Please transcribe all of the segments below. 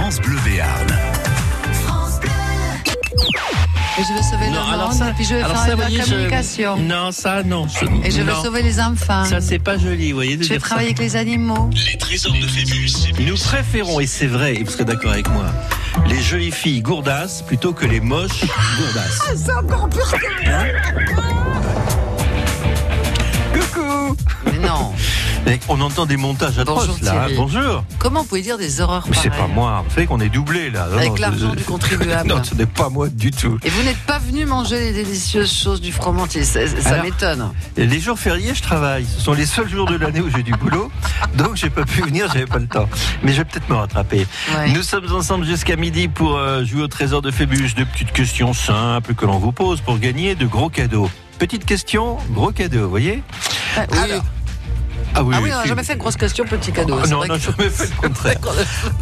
France Bleu Béarn. Et je veux sauver Non, le alors monde, ça- et puis je veux alors faire ça, de la voyez, je- communication. Non, ça, non. Et je veux non. sauver les enfants. Ça, c'est pas joli, vous voyez. de je vais ça. travailler avec les animaux. Les trésors de Phébus. Nous préférons, et c'est vrai, et vous serez d'accord avec moi, les jolies filles gourdasses plutôt que les moches gourdasses. C'est encore pire Coucou Mais non. On entend des montages atroces Bonjour, là. Thierry. Bonjour. Comment vous pouvez dire des horreurs Mais c'est pas moi. Vous savez qu'on est doublé là. Non, Avec l'argent du contribuable. non, ce n'est pas moi du tout. Et vous n'êtes pas venu manger les délicieuses choses du fromantier. Ça, m'étonne. Les jours fériés, je travaille. Ce sont les seuls jours de l'année où j'ai du boulot. Donc, j'ai pas pu venir, j'avais pas le temps. Mais je vais peut-être me rattraper. Ouais. Nous sommes ensemble jusqu'à midi pour euh, jouer au trésor de Phébus. De petites questions simples que l'on vous pose pour gagner de gros cadeaux. Petite question, gros cadeau, vous voyez Ah, oui. Alors. Ah oui, Ah oui, on n'a jamais fait de grosse question, petit cadeau. Ah non, vrai non, que- jamais fait le contraire.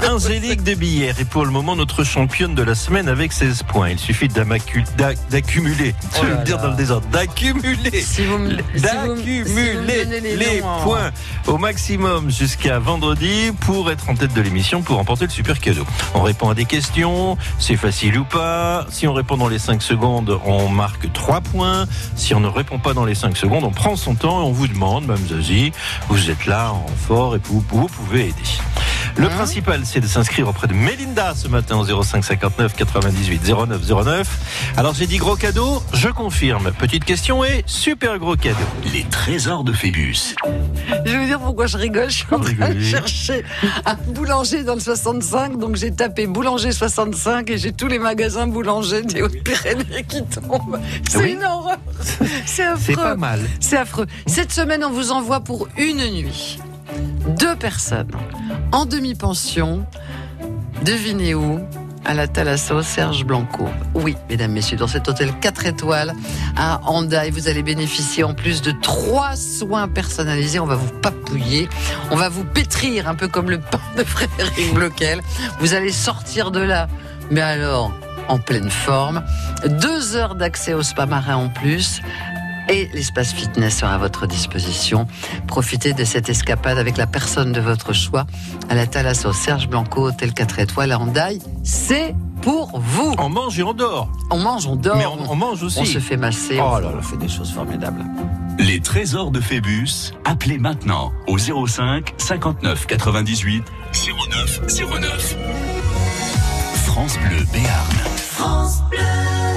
Angélique de Billère est pour le moment notre championne de la semaine avec 16 points. Il suffit d'accumuler, je Oh vais là le dire dans le désordre, d'accumuler Si si d'accumuler les, noms en- points au maximum jusqu'à vendredi pour être en tête de l'émission pour remporter le super cadeau. On répond à des questions, c'est facile ou pas. Si on répond dans les 5 secondes, on marque 3 points. Si on ne répond pas dans les 5 secondes, on prend son temps et on vous demande, Mme Zazie, vous êtes là en fort et vous, vous pouvez aider. Le Hein principal, c'est de s'inscrire auprès de Mélinda ce matin au 05 59 98 09 09. Alors j'ai dit gros cadeau, je confirme. Petite question et super gros cadeau. Les trésors de Phébus. Je vais vous dire pourquoi je rigole. Je suis en train de chercher un boulanger dans le 65. Donc j'ai tapé boulanger 65 et j'ai tous les magasins boulangers des Hautes-Pyrénées qui tombent. C'est Oui. une horreur. C'est affreux. C'est pas mal. C'est affreux. Cette semaine, on vous envoie pour une nuit deux personnes en demi-pension. Devinez où? À la Thalasso Serge Blanco. Oui, mesdames, messieurs, dans cet hôtel 4 étoiles à Handaï, vous allez bénéficier en plus de trois soins personnalisés. On va vous papouiller, on va vous pétrir un peu comme le pain de Frédéric Bloquel. Vous allez sortir de là, mais alors en pleine forme. Deux heures d'accès au spa marin en plus. Et l'espace fitness sera à votre disposition. Profitez de cette escapade avec la personne de votre choix à la Thalasso Serge Blanco, hôtel 4 étoiles à Handaï. C'est pour vous. On mange et on dort. On mange, on dort, Mais on, on mange aussi. on se fait masser, Oh là là. on fait des choses formidables. Les trésors de Phébus. Appelez maintenant au 05 59 98 09 09. France Bleu Béarn. Follow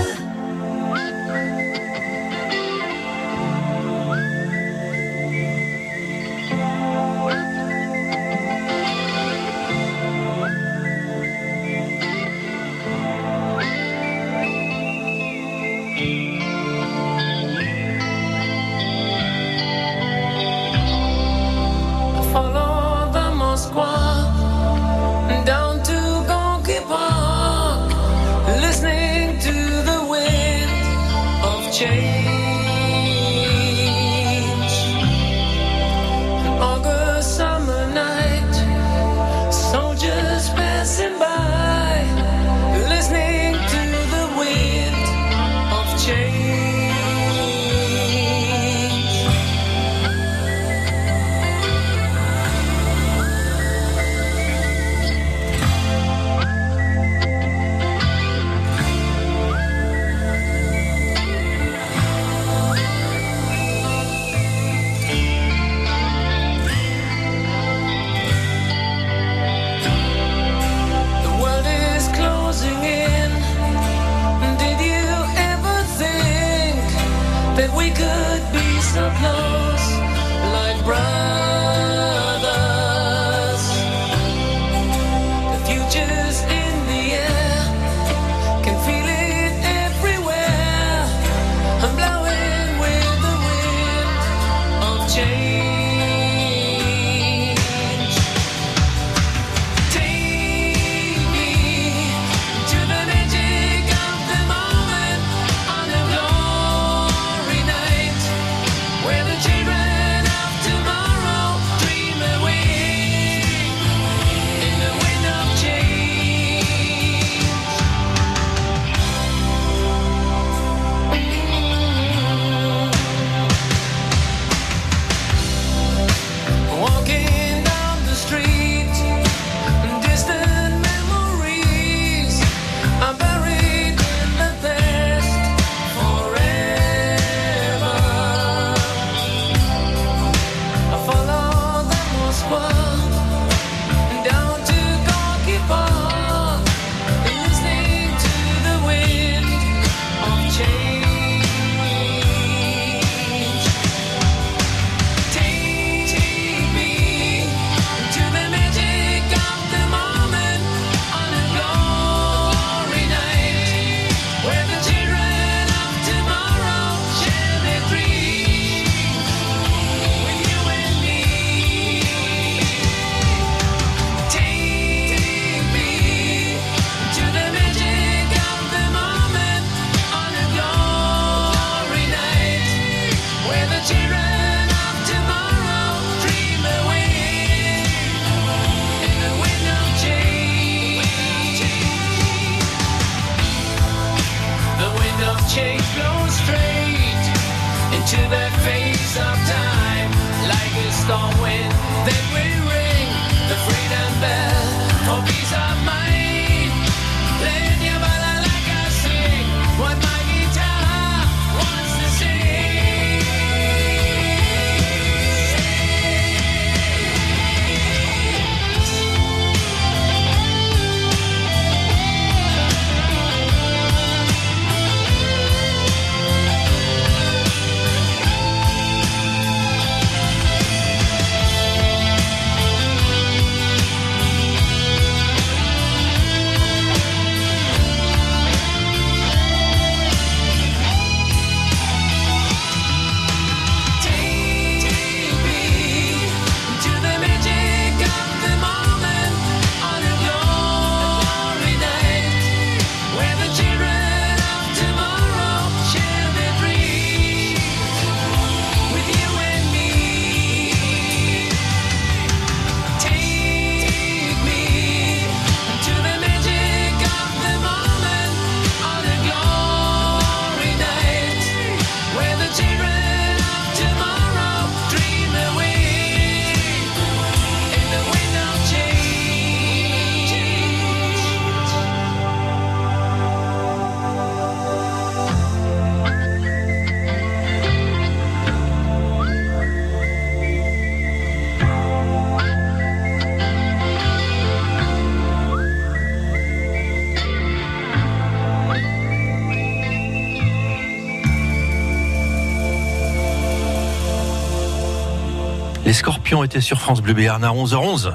Étaient sur France Bleu Béarn à 11h11.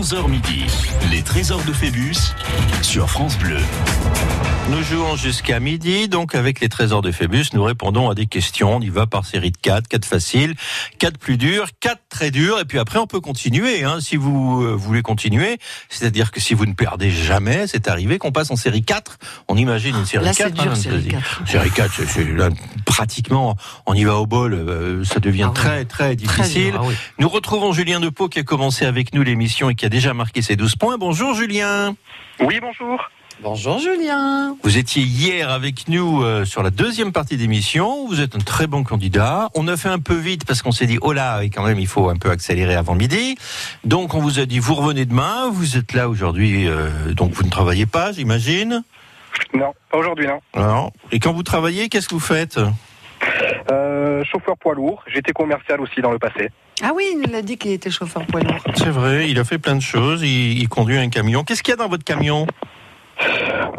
11h midi, les trésors de Phébus sur France Bleu. Nous jouons jusqu'à midi, donc avec les trésors de Phébus, nous répondons à des questions. On y va par série de 4, 4 faciles, 4 plus durs, 4 très durs, et puis après on peut continuer, hein, si vous euh, voulez continuer. C'est-à-dire que si vous ne perdez jamais, c'est arrivé qu'on passe en série 4. On imagine une série Là, 4. c'est dur, hein, série vas-y. 4. Série 4, c'est- c'est là, pratiquement, on y va au bol, euh, ça devient Ah très très Très difficile. dur, ah oui. Nous retrouvons Julien Depot qui a commencé avec nous l'émission et qui a déjà marqué ses 12 points. Bonjour Julien. Oui, bonjour. Bonjour Julien. Vous étiez hier avec nous euh, sur la deuxième partie d'émission. Vous êtes un très bon candidat. On a fait un peu vite parce qu'on s'est dit, oh là, et quand même, il faut un peu accélérer avant midi. Donc, on vous a dit, vous revenez demain. Vous êtes là aujourd'hui, euh, donc vous ne travaillez pas, j'imagine. Non, pas aujourd'hui, non. Non. Et quand vous travaillez, qu'est-ce que vous faites? Euh, chauffeur poids lourd. J'étais commercial aussi dans le passé. Ah oui, il nous l'a dit qu'il était chauffeur poids lourd. C'est vrai, il a fait plein de choses. Il, il conduit un camion. Qu'est-ce qu'il y a dans votre camion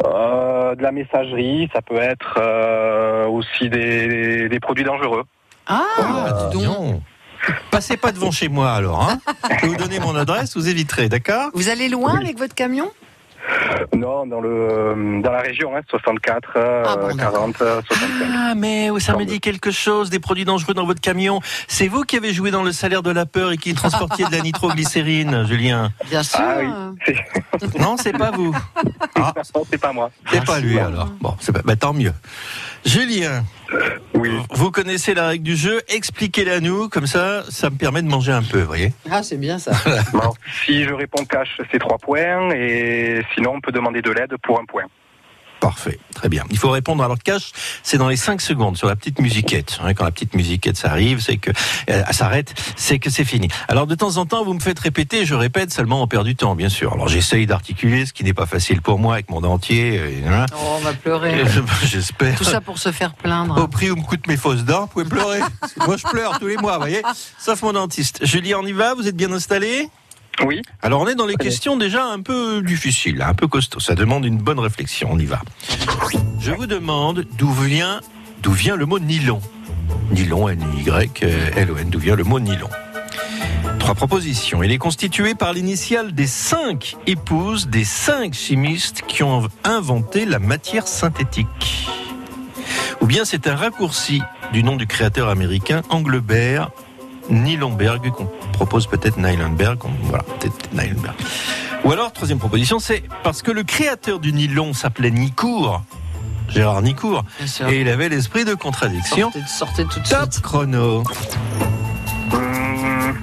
Euh, de la messagerie, ça peut être euh, aussi des, des produits dangereux. Ah, Ah, dis donc. Passez pas devant chez moi alors. Hein Je vais vous donner mon adresse, vous éviterez, d'accord Vous allez loin avec votre camion Non, dans le euh, dans la région, hein, 64, euh, Ah bon, d'accord. 40, euh, 65. Ah, mais ça me dit quelque chose, des produits dangereux dans votre camion. C'est vous qui avez joué dans le salaire de la peur et qui transportiez de la nitroglycérine, Julien. Bien sûr. Ah oui. Non, c'est pas vous. Ah, non, c'est pas moi. c'est pas lui alors. Bon, c'est pas, bah, tant mieux. Julien, Oui. vous connaissez la règle du jeu, expliquez-la nous, comme ça, ça me permet de manger un peu, vous voyez. Ah, c'est bien ça. Bon, si je réponds cash, c'est 3 points. Et sinon, on peut demander de l'aide pour un point. Parfait, très bien. Il faut répondre alors cash, c'est dans les 5 secondes sur la petite musiquette. Hein, Quand la petite musiquette s'arrive, c'est que euh, elle s'arrête, c'est que c'est fini. Alors de temps en temps, vous me faites répéter, je répète seulement on perd du temps, bien sûr. Alors j'essaye d'articuler, ce qui n'est pas facile pour moi avec mon dentier. euh, voilà. Oh, on va pleurer. J'espère. Tout ça pour se faire Au plaindre. prix où me coûtent mes fausses dents, vous pouvez pleurer. Moi, je pleure tous les mois, vous voyez. Sauf mon dentiste. Julie, on y va? Vous êtes bien installé Oui. Alors, on est dans les questions déjà un peu difficiles, un peu costauds. Ça demande une bonne réflexion. On y va. Je vous demande d'où vient, d'où vient le mot nylon. Nylon, N-Y-L-O-N. D'où vient le mot nylon? Trois propositions. Il est constitué par l'initiale des cinq épouses des cinq chimistes qui ont inventé la matière synthétique. Ou bien c'est un raccourci du nom du créateur américain Englebert Nylonberg, qu'on propose peut-être Nylenberg, voilà, peut-être Nylenberg. Ou alors, troisième proposition, c'est parce que le créateur du nylon s'appelait Nicourt, Gérard Nicourt, sûr. et il avait l'esprit de contradiction. Sortez, sortez tout de Top suite. chrono. Hum,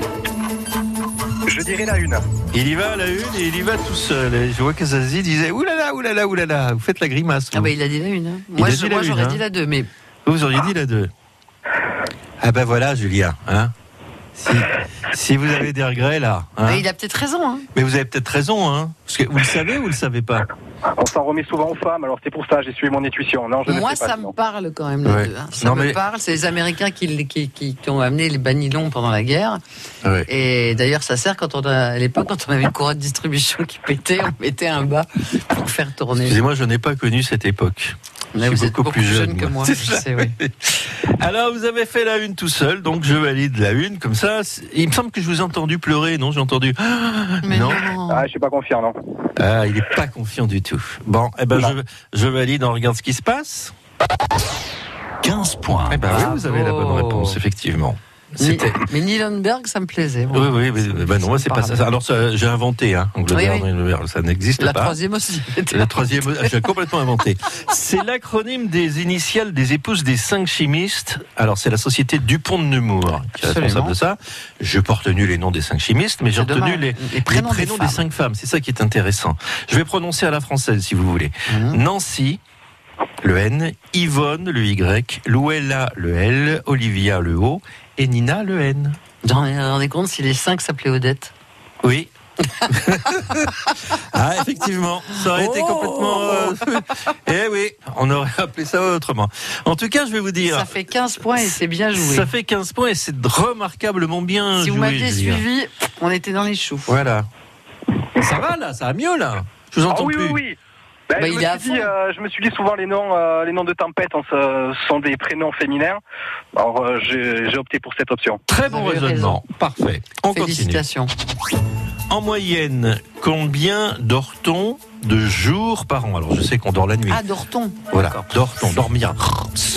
je dirais la une. Il y va à la une et il y va tout seul. Et je vois que Zazie disait oulala, oulala, oulala. Vous faites la grimace. Ah bah il a dit la une. hein. Moi, je- dit j'aurais hein. dit la deux, mais Vous auriez dit la 2. Ah ben voilà, Julien. Hein si, si vous avez des regrets là. hein. mais il a peut-être raison. Hein. Mais vous avez peut-être raison. Hein parce que vous le savez ou vous le savez pas On s'en remet souvent aux femmes, alors c'est pour ça j'ai suivi mon intuition. Non, je ne Moi, sais pas. ça sinon. me parle quand même, les Ouais. deux. hein. Ça Non, me mais- parle. C'est les Américains qui, qui, qui- qui ont amené les banilons pendant la guerre. Ouais. Et d'ailleurs, ça sert quand on a, à l'époque, quand on avait une courroie de distribution qui pétait, on mettait un bas pour faire tourner. Excusez-moi, je n'ai pas connu cette époque. Là, vous êtes beaucoup plus jeune, jeune que moi. je sais, oui. Alors, vous avez fait la une tout seul, donc je valide la une. Comme ça, il me semble que je vous ai entendu pleurer, non J'ai entendu. Ah, Mais non. non. Ah, je suis pas confiant, non. Ah, il n'est pas confiant du tout. Bon, eh ben, Non. je, je valide, on regarde ce qui se passe. 15 points. Eh ben, oui, vous avez la bonne réponse, effectivement. Mais Nilenberg, ça me plaisait. moi. Oui, oui, mais ben non, c'est pas ça. Alors, j'ai inventé, hein, Angleterre, Oui, oui. Angleterre, ça n'existe La pas. troisième aussi. La troisième, j'ai complètement inventé. C'est l'acronyme des initiales des épouses des cinq chimistes. Alors, c'est la société Dupont de Nemours qui est responsable de ça. Je pas retenu les noms des cinq chimistes, mais j'ai retenu les, prénoms des cinq femmes. C'est ça qui est intéressant. Je vais prononcer à la française, si vous voulez. Mhm. Nancy, le N, Yvonne, le Y, Louella, le L, Olivia, le O, et Nina, le N. Vous vous rendez compte si les cinq s'appelaient Odette? Oui. ah, effectivement, ça aurait été Oh complètement. euh, Eh oui, on aurait appelé ça autrement. En tout cas, je vais vous dire. Ça fait 15 points et c'est bien joué. Ça fait 15 points et c'est remarquablement bien si vous joué. m'aviez Julien. suivi, on était dans les choux. Voilà. Ça va là, ça va mieux là? Je vous entends oui, plus. oui, oui. Ben, Bah, je, il me est à suis dit, fond. euh, je me suis dit souvent les noms, euh, les noms de tempête se- sont des prénoms féminins. Alors euh, j'ai opté pour cette option. Très bon raisonnement. Parfait. On continue. Félicitations. En moyenne, combien dort-on de jours par an? Alors je sais qu'on dort la nuit. Ah, Dorton. voilà, dort-on, dormir.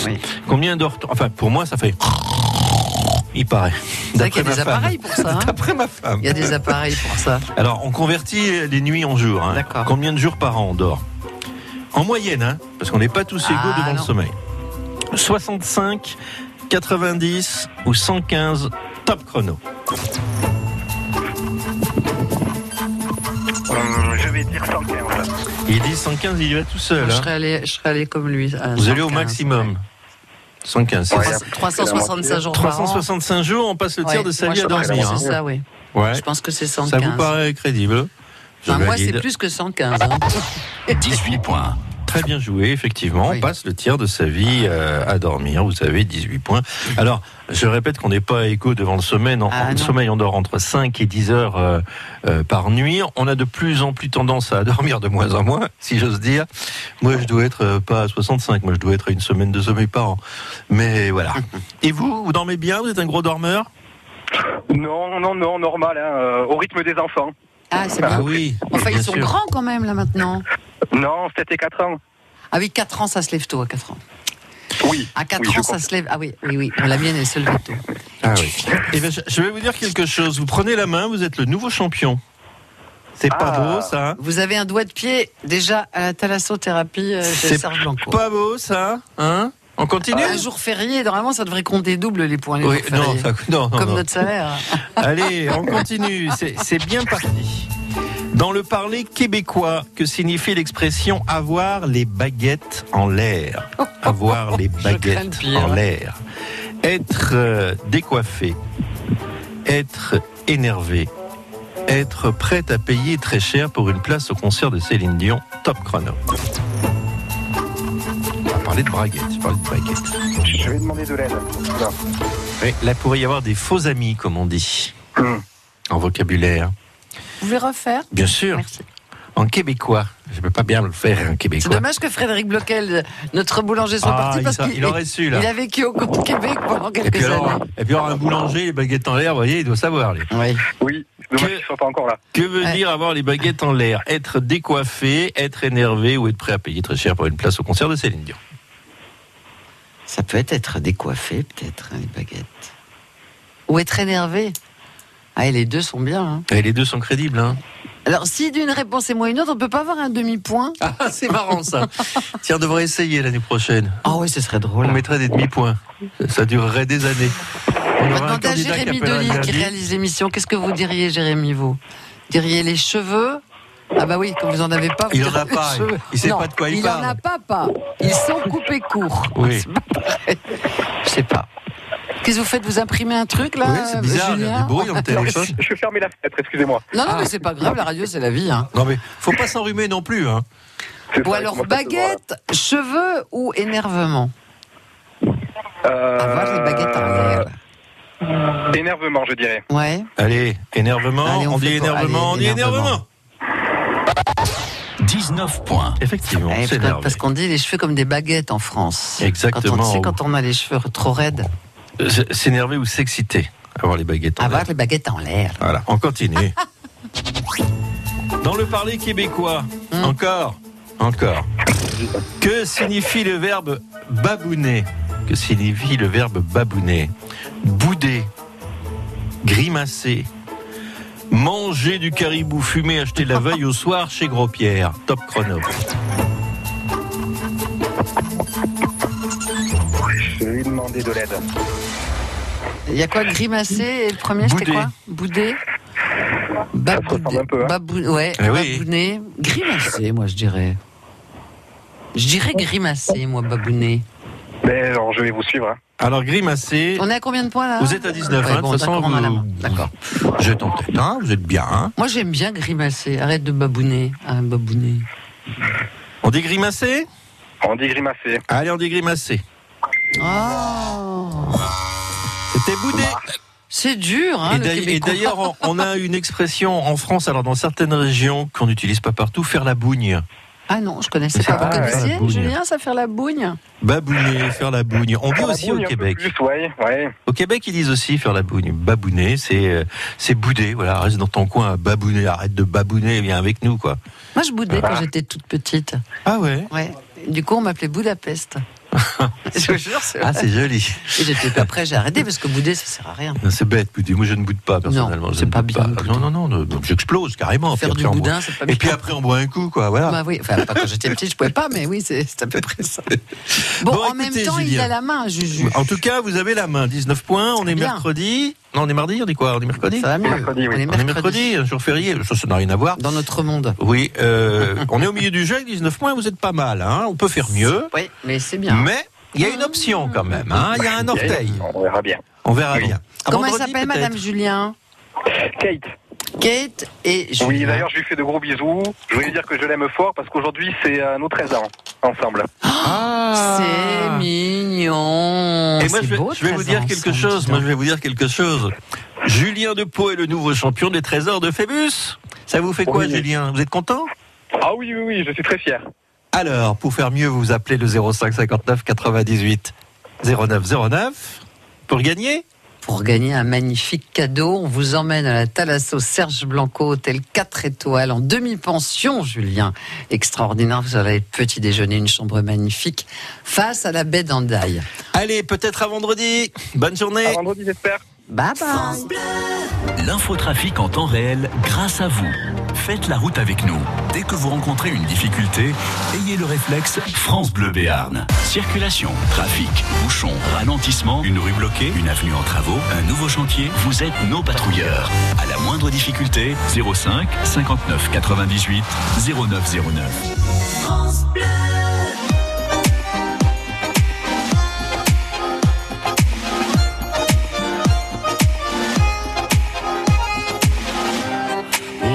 Oui. Combien dort-on? Enfin, pour moi, ça fait. Il paraît. C'est vrai qu'il y a D'après des ma femme. appareils pour ça. hein. D'après ma femme. Il y a des appareils pour ça. Alors, on convertit les nuits en jours. hein. D'accord. Combien de jours par an on dort? En moyenne, hein, parce qu'on n'est pas tous égaux Ah, devant le sommeil. 65, 90 ou 115 top chrono. Hum, je vais dire 115. Il dit 115, il y va tout seul. Je hein. serais allé, je serais allé comme lui. à Vous allez au 115. maximum. 115. c'est Ouais. ça. 365 jours par an. 365 jours, on passe le tiers Ouais, de sa vie je à pense que dormir. C'est hein. ça, oui. Ouais. Je pense que c'est 115. Ça vous paraît crédible Enfin, moi, c'est plus que 115. hein. 18 points. Très bien joué, effectivement. Oui. On passe le tiers de sa vie euh, à dormir. Vous avez 18 points. Alors, je répète qu'on n'est pas égaux devant le sommeil. En, Ah, le sommeil, on dort entre 5 et 10 heures euh, euh, par nuit. On a de plus en plus tendance à dormir de moins en moins, si j'ose dire. Moi, je dois être euh, pas à 65. Moi, je dois être à une semaine de sommeil par an. Mais voilà. Et vous, vous dormez bien? Vous êtes un gros dormeur? Non, non, non, normal, hein, euh, au rythme des enfants. Ah, c'est bien. oui. Enfin, bien ils sont sûr. grands quand même, là, maintenant. Non, 7 et 4 ans. Ah oui, 4 ans, ça se lève tôt, à 4 ans. Oui. À 4 Oui, je ans, ça se lève. Ah oui, oui, oui. La mienne, elle se lève tôt. Ah oui. Eh ben, je, vais vous dire quelque chose. Vous prenez la main, vous êtes le nouveau champion. C'est pas Ah. beau, ça Vous avez un doigt de pied déjà à la thalassothérapie euh, chez C'est Serge Blanco. Pas beau, ça Hein On continue Un jour férié, normalement, ça devrait compter double les points les Oui, non, ça- non, non, Comme non. notre salaire. Allez, on continue. C'est bien parti. Dans le parler québécois, que signifie l'expression avoir les baguettes en l'air Avoir les le baguettes en l'air. Être euh, décoiffé. Être énervé. Être prêt à payer très cher pour une place au concert de Céline Dion. Top chrono. On va parler de braguettes. Je parle de braguettes. Je vais demander de l'aide. Non. Oui, là, pourrait y avoir des faux amis, comme on dit, Hum. en vocabulaire. Vous pouvez refaire Bien sûr, Merci. En québécois. Je ne peux pas bien le faire en C'est québécois. dommage que Frédéric Bloquel, notre boulanger, soit Ah, parti il parce qu'il il aurait su, là. il a vécu au Québec pendant Et quelques puis, alors, années. et puis alors, un boulanger, les baguettes en l'air, vous voyez, il doit savoir. lui. Oui. Oui, c'est Que- soient pas encore là. Que veut Ouais. dire avoir les baguettes en l'air? Être décoiffé, être énervé ou être prêt à payer très cher pour une place au concert de Céline Dion? Ça peut être être décoiffé, peut-être, hein, les baguettes. Ou être énervé. Ah, et les deux sont bien. hein. Et les deux sont crédibles. Hein Alors, si d'une réponse est moins une autre, on peut pas avoir un demi-point ah, c'est marrant ça. Tiens, on devrait essayer l'année prochaine. Ah oui, ce serait drôle. On mettrait des demi-points. Ça durerait des années. On demander à Jérémy Delis qui réalise l'émission. Qu'est-ce que vous diriez, Jérémy, vous? Diriez les cheveux? Ah bah oui, comme vous en avez pas. vous Il en a pas, cheveux. il sait Non, pas de quoi il il parle. en a pas, pas. Ils sont coupés courts. Oui. Je sais pas. Qu'est-ce que vous faites Vous imprimez un truc là Oui, c'est bizarre, il y a du bruit dans le téléphone. Je vais fermer la fenêtre, excusez-moi. Non, non, Ah. mais c'est pas grave, la radio c'est la vie. Hein. Non mais faut pas s'enrhumer non plus. Hein. Ou alors baguette, cheveux ou énervement Euh, Avoir les baguettes en l'air. Énervement, je dirais. Ouais. Allez, énervement, Allez, on on, dit énervement, on dit énervement. énervement. 19 points. Effectivement, Eh, c'est parce- qu'on dit les cheveux comme des baguettes en France. Exactement. Quand on, tu sais, quand on a les cheveux trop raides, Euh, S'énerver ou s'exciter, avoir les baguettes en avoir l'air. les baguettes en l'air. Voilà, on continue. Dans le parler québécois, Hum. encore, encore. Que signifie le verbe babouner? Que signifie le verbe babouner? Bouder, grimacer, manger du caribou fumé acheté la veille au soir chez Gros Pierre. Top chrono. Je vais lui demander de l'aide. Il y a quoi Grimacer et le premier c'était quoi se ressemble un peu, hein. Babou- ouais, Eh oui. babouner. Grimacer, moi je dirais. Je dirais grimacer, moi, babouner. Mais alors, je vais vous suivre. hein. Alors grimacer, On est à combien de points là vous êtes à 19, Ouais, hein, de bon, toute façon, d'accord, on a la vous- main. D'accord. vous êtes en tête, hein, vous êtes bien. hein. Moi j'aime bien grimacer. Arrête de babouner. Ah, babouner. On dit grimacer On dit grimacer. Allez, on dit grimacer. Oh C'était boudé. C'est dur, hein, Et le d'ailleurs- on- a une expression en France, alors dans certaines régions qu'on n'utilise pas partout, faire la bougne. Ah non, je connaissais pas. Vous la bougne. Julien, ça faire la bougne? Babouner, faire la bougne. On dit Ah, aussi au Québec. Plus, ouais, ouais. Au Québec, ils disent aussi faire la bougne. Babouner, c'est euh, c'est bouder. Voilà, reste dans ton coin, babouner, arrête de babouner, viens avec nous, quoi. Moi, je boudais quand Ah. j'étais toute petite. Ah ouais? Ouais. Du coup, on m'appelait Budapest. Je vous jure, c'est Ah, c'est joli. Et j'étais après, j'ai arrêté parce que bouder, ça sert à rien. C'est bête, bouder. Moi, je ne boude pas, personnellement. Non, c'est pas bien de Non, non, non, non, j'explose carrément. Faire du boudin, c'est pas Et bien. puis après, on boit un coup, quoi. Voilà. Bah oui, enfin, pas quand j'étais petite, je pouvais pas, mais oui, c'est à peu près ça. Bon, Bon, en écoutez, même temps, il Julien. a la main, Juju. En tout cas, vous avez la main. 19 points. On est bien. mercredi. Non, on est mardi. On est quoi On est mercredi Ça va mieux. Mercredi, oui. On est On est mercredi. un jour férié. Ça, ça n'a rien à voir. Dans notre monde. Oui, euh, on est au milieu du jeu avec 19 points. Vous êtes pas mal. Hein on peut faire mieux. Oui, mais c'est bien. Mais il y a une option quand même. Hein il y a un orteil. On verra bien. On verra bien. À Comment elle s'appelle. Madame Julien? Kate. Kate et Julien. Oui, d'ailleurs, je lui fais de gros bisous. Je voulais dire que je l'aime fort parce qu'aujourd'hui, c'est euh, nos 13 ans ensemble. Ah. C'est mignon. Et moi, je vais, beau, je vais vous 13 dire quelque chose. Moi, je vais vous dire quelque chose. Julien Depot est le nouveau champion des trésors de Phébus. Ça vous fait quoi, Oui. Julien Vous êtes content? Ah oui, oui, oui, je suis très fier. Alors, pour faire mieux, vous appelez le 05 59 98 09 09 pour gagner. Pour gagner un magnifique cadeau, on vous emmène à la Thalasso Serge Blanco, hôtel 4 étoiles, en demi-pension, Julien. Extraordinaire, vous avez le petit déjeuner, une chambre magnifique, face à la baie d'Andaille. Allez, peut-être à vendredi. Bonne journée. À vendredi, j'espère. Bye bye L'infotrafic en temps réel grâce à vous. Faites la route avec nous. Dès que vous rencontrez une difficulté, ayez le réflexe France Bleu Béarn. Circulation, trafic, bouchon, ralentissement, une rue bloquée, une avenue en travaux, un nouveau chantier, vous êtes nos patrouilleurs. À la moindre difficulté, 05 59 98 0909.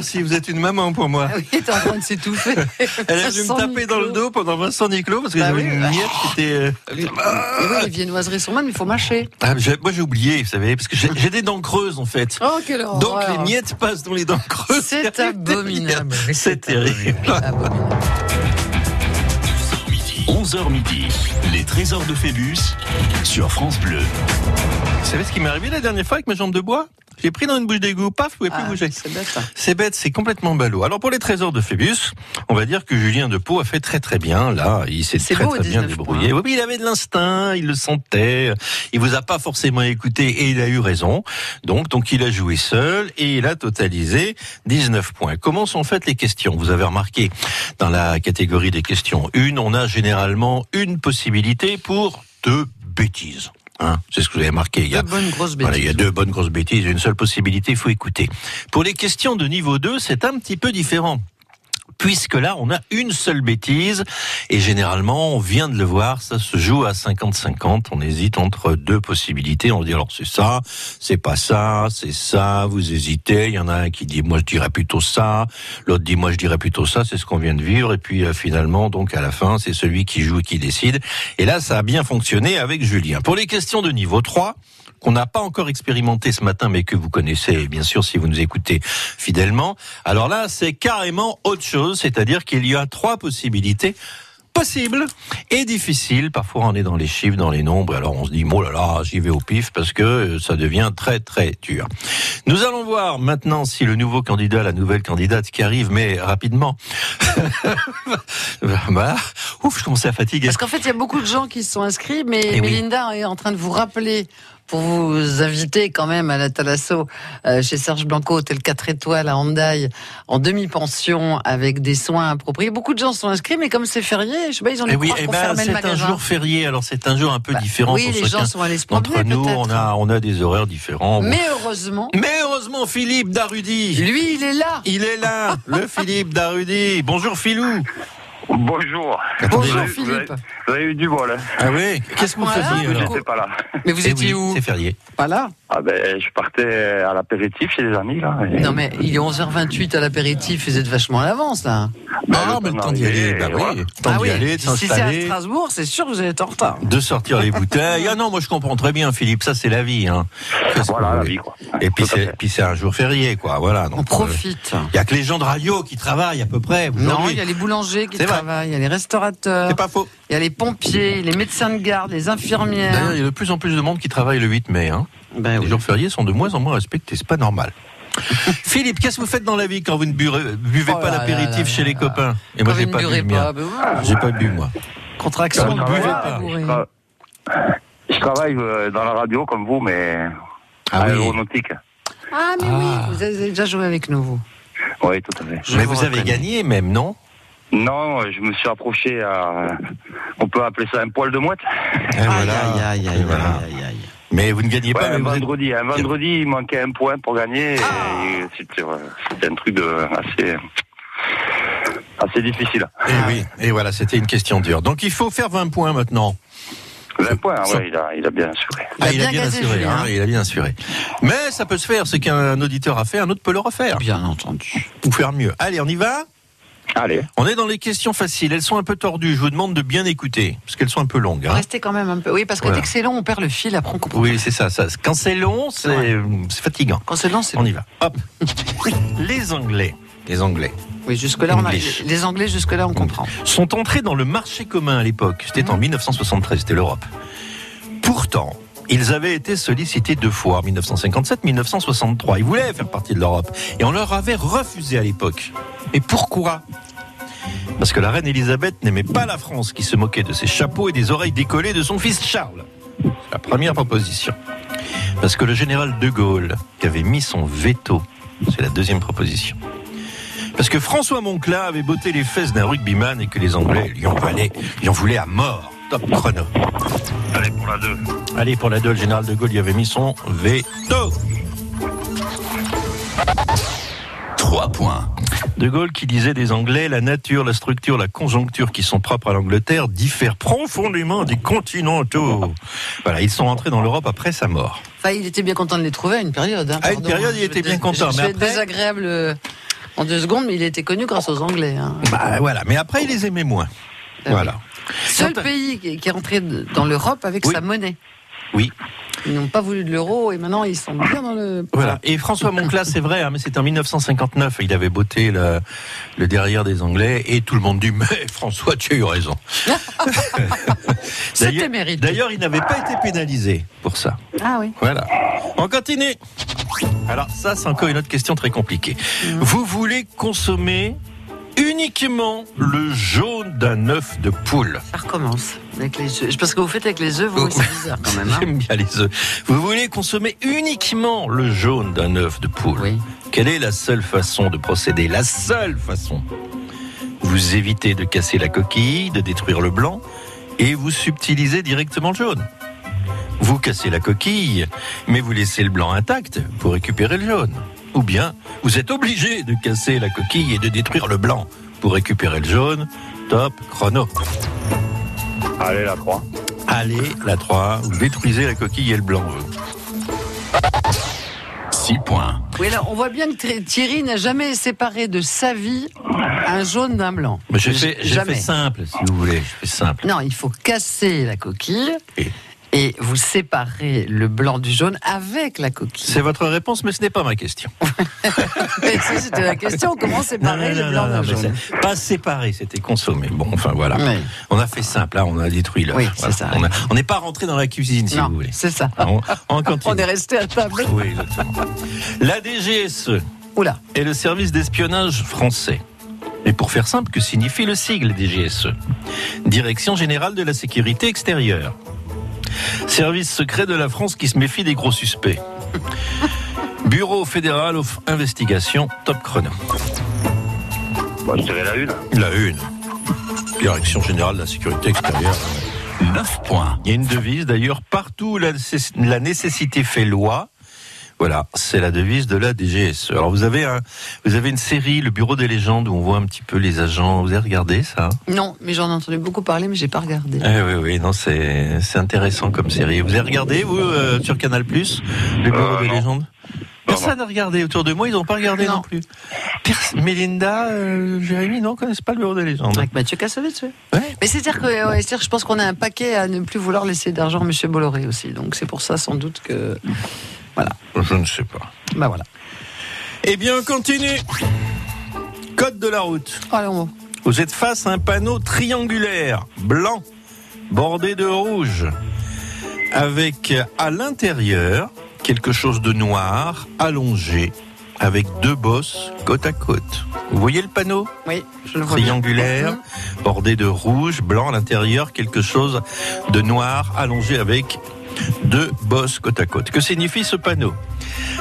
Merci, vous êtes une maman pour moi. Ah oui, t'es en train de s'étouffer. Elle a dû me taper dans le dos pendant Vincent Niclot parce que Bah j'avais oui. une miette qui était. euh, Oui, oui, les viennoiseries sont mais il faut mâcher. Ah, j'ai- moi j'ai oublié, vous savez, parce que j'ai j'ai des dents creuses en fait. Oh, quelle horreur. Donc les miettes passent dans les dents creuses. C'est abominable. C'est terrible. Abominable. 11h midi, les trésors de Phébus sur France Bleu. Vous savez ce qui m'est arrivé la dernière fois avec mes jambes de bois? J'ai pris dans une bouche d'égout, paf, je pouvais plus Ah, bouger. c'est bête. hein. C'est bête, c'est complètement ballot. Alors pour les trésors de Phébus, on va dire que Julien de Pau a fait très très bien. Là, il s'est très beau, très bien 19 débrouillé. points. Oui, il avait de l'instinct, il le sentait. Il vous a pas forcément écouté et il a eu raison. Donc, donc il a joué seul et il a totalisé 19 points. Comment sont faites les questions? Vous avez remarqué dans la catégorie des questions une, on a généralement une possibilité pour deux bêtises. Hein, c'est ce que vous avez marqué. Il y a Deux bonnes grosses voilà, il y a deux bonnes grosses bêtises, une seule possibilité, il faut écouter. Pour les questions de niveau 2, c'est un petit peu différent. Puisque là, on a une seule bêtise, et généralement, on vient de le voir, ça se joue à 50-50, on hésite entre deux possibilités, on dit alors c'est ça, c'est pas ça, c'est ça, vous hésitez, il y en a un qui dit moi je dirais plutôt ça, l'autre dit moi je dirais plutôt ça, c'est ce qu'on vient de vivre, et puis euh, finalement, donc à la fin, c'est celui qui joue qui décide, et là, ça a bien fonctionné avec Julien. Pour les questions de niveau 3, qu'on n'a pas encore expérimenté ce matin, mais que vous connaissez, bien sûr, si vous nous écoutez fidèlement. Alors là, c'est carrément autre chose, c'est-à-dire qu'il y a trois possibilités possibles et difficiles. Parfois, on est dans les chiffres, dans les nombres, alors on se dit, oh là là, j'y vais au pif, parce que ça devient très, très dur. Nous allons voir maintenant si le nouveau candidat, la nouvelle candidate qui arrive, mais rapidement, bah, ouf, je commence à fatiguer. Parce qu'en fait, il y a beaucoup de gens qui se sont inscrits, mais Eh oui. Mélinda est en train de vous rappeler pour vous inviter quand même à la Thalasso euh, chez Serge Blanco, hôtel 4 étoiles à Handaï, en demi-pension avec des soins appropriés. Beaucoup de gens sont inscrits, mais comme c'est férié, je sais pas, ils ont Eh oui, croire eh ben, le c'est un jour férié, alors c'est un jour un peu Bah, différent oui, pour les chacun. gens sont allés se promener, nous, on a, on a des horaires différents. Mais heureusement, Mais heureusement, Philippe Darudy. lui, il est là. Il est là, le Philippe Darudy. Bonjour Philou. Bonjour. Bonjour Vous avez- Philippe. Vous avez eu du bol. Hein. Ah oui Qu'est-ce que vous Voilà. faisiez alors J'étais pas là. Mais vous Eh étiez oui, où C'est férié. Pas là. Ah ben, je partais à l'apéritif chez des amis là. et- Non mais il est 11h28 à l'apéritif, vous êtes vachement à l'avance là. Ben, Ah, le mais le temps temps d'y aller, bah oui. voilà. Le temps d'y aller, de si c'est à Strasbourg, c'est sûr que vous allez être en retard. de sortir les bouteilles. Ah non, moi je comprends très bien, Philippe, ça c'est la vie. Hein. Voilà la vie quoi. Et puis c'est, fait. puis c'est un jour férié, quoi. Voilà. On Donc, euh, profite. Il y a que les gens de radio qui travaillent à peu près. Non, il y a les boulangers qui C'est il y a les restaurateurs, C'est pas faux. il y a les pompiers, les médecins de garde, les D'ailleurs, infirmières. il y a de plus en plus de monde qui travaille le 8 mai. Hein. Ben Les oui. jours fériés sont de moins en moins respectés, c'est pas normal. Philippe, qu'est-ce que vous faites dans la vie quand vous ne buvez, buvez Oh pas l'apéritif chez là les là. copains? Et moi, j'ai vous pas ne bu pas, ben voilà. J'ai pas bu, moi. Contraction travaille- bois, pas. Je tra- Je travaille euh, dans la radio comme vous, mais Ah oui. aéronautique. Ah mais Ah. oui, vous avez déjà joué avec nous, vous. Oui, tout à fait. Je Mais vous vous avez gagné même, non? Non, je me suis approché à. On peut appeler ça un poil de mouette. Et Aïe, voilà. aïe, aïe, Et aïe, voilà. aïe, aïe, aïe. Mais vous ne gagnez Ouais, pas. un êtes- vendredi, un vendredi, il manquait un point pour gagner. Ah. et C'était un truc de assez, assez difficile. Et Eh oui, et voilà, c'était une question dure. Donc il faut faire 20 points maintenant. 20 points, ouais, il a, il a bien assuré. Il a Ah, il a bien assuré. Julien. hein, il a bien assuré. Mais ça peut se faire. C'est qu'un auditeur a fait, un autre peut le refaire. Bien entendu. Ou faire mieux. Allez, on y va? Allez, On est dans les questions faciles. Elles sont un peu tordues. Je vous demande de bien écouter, parce qu'elles sont un peu longues. hein. Restez quand même un peu. Oui, parce que Voilà. dès que c'est long, on perd le fil, après on comprend. Oui, c'est ça, ça. Quand c'est long, c'est Ouais. fatigant. Quand c'est long, c'est On y va. Hop. Les Anglais, les Anglais Oui, jusque-là, on a... Les Anglais, jusque-là, on comprend. sont entrés dans le marché commun à l'époque. C'était en 1973, c'était l'Europe. Pourtant, ils avaient été sollicités deux fois, 1957, 1963. Ils voulaient faire partie de l'Europe. Et on leur avait refusé à l'époque. Et pourquoi? Parce que la reine Elisabeth n'aimait pas la France, qui se moquait de ses chapeaux et des oreilles décollées de son fils Charles. C'est la première proposition. Parce que le général de Gaulle, qui avait mis son veto, c'est la deuxième proposition. Parce que François Moncla avait botté les fesses d'un rugbyman et que les Anglais lui en voulaient à mort. Top chrono. allez pour la 2. Allez, pour la deux, le général de Gaulle y avait mis son veto. 3 points. De Gaulle qui disait des Anglais, la nature, la structure, la conjoncture qui sont propres à l'Angleterre diffèrent profondément des continentaux. Voilà, ils sont entrés dans l'Europe après sa mort. Enfin, il était bien content de les trouver à une période. hein, À une période, il Je était bien content, être après- désagréable euh, en deux secondes, mais il était connu grâce aux Anglais. hein. Bah voilà, mais après, il les aimait moins. Ah Voilà. Seul pays qui est rentré dans l'Europe avec Oui. sa monnaie. Oui. Ils n'ont pas voulu de l'euro et maintenant ils sont bien dans le. Voilà. Et François Moncla, c'est vrai, hein, mais c'était en 1959. Il avait botté le, le derrière des Anglais et tout le monde dit Mais François, tu as eu raison. C'était mérité. D'ailleurs, il n'avait pas été pénalisé pour ça. Ah oui. Voilà. On continue. Alors, ça, c'est encore une autre question très compliquée. Vous voulez consommer uniquement le jaune d'un œuf de poule. Ça recommence avec les œufs. Parce que vous faites avec les œufs, vous, Oh. c'est bizarre quand même. hein. J'aime bien les œufs. Vous voulez consommer uniquement le jaune d'un œuf de poule. Oui. Quelle est la seule façon de procéder? La seule façon. Vous évitez de casser la coquille, de détruire le blanc, et vous subtilisez directement le jaune. Vous cassez la coquille, mais vous laissez le blanc intact pour récupérer le jaune. Ou bien, vous êtes obligé de casser la coquille et de détruire le blanc pour récupérer le jaune. Top chrono. Allez, la 3. Allez, la 3, vous détruisez la coquille et le blanc. vous. 6 points. Oui, alors on voit bien que Thierry- n'a jamais séparé de sa vie un jaune d'un blanc. Mais j'ai fait, j'ai jamais. fait simple, si vous voulez. Je fais simple. Non, il faut casser la coquille Et et vous séparez le blanc du jaune avec la coquille. C'est votre réponse, mais ce n'est pas ma question. Mais ça, c'était la question comment séparer le blanc jaune c'est pas séparé, c'était consommé. Bon, enfin voilà. Oui. On a fait simple, là, on a détruit l'œuf. Oui, c'est ça, On n'est pas rentré dans la cuisine, si Non, vous voulez. c'est ça. On, on est resté à table. Oui, exactement. La DGSE Oula. est le service d'espionnage français. Et pour faire simple, que signifie le sigle DGSE Direction générale de la sécurité extérieure. Service secret de la France qui se méfie des gros suspects. Bureau fédéral of investigation, top chrono. Bon, je dirais la 1. La une. Direction générale de la sécurité extérieure. 9 points. Il y a une devise d'ailleurs, partout où la nécessité fait loi. Voilà, c'est la devise de la DGSE. Alors vous avez un, vous avez une série, le Bureau des légendes, où on voit un petit peu les agents. Vous avez regardé ça Non, mais j'en ai entendu beaucoup parler, mais j'ai pas regardé. eh Oui, oui, non, c'est c'est intéressant comme série. Vous avez regardé vous euh, sur Canal Plus, le Bureau Euh, des non. légendes? Personne n'a regardé autour de moi, ils n'ont pas regardé non, Non. plus. Pers- Mélinda, euh, Jérémy, non, connaissent pas le Bureau des légendes. Avec Mathieu Kassovitz, oui. Ouais. Mais c'est-à-dire que ouais, je pense qu'on a un paquet à ne plus vouloir laisser d'argent à M. Bolloré aussi. Donc c'est pour ça sans doute que. Voilà. Je ne sais pas. Bah voilà. Eh bien, on continue. Code de la route. Allons. Vous êtes face à un panneau triangulaire, blanc, bordé de rouge, avec à l'intérieur quelque chose de noir, allongé, avec deux bosses côte à côte. Vous voyez le panneau? Oui, je le vois. bien. triangulaire, bordé de rouge, blanc à l'intérieur, quelque chose de noir, allongé avec deux bosses côte à côte. Que signifie ce panneau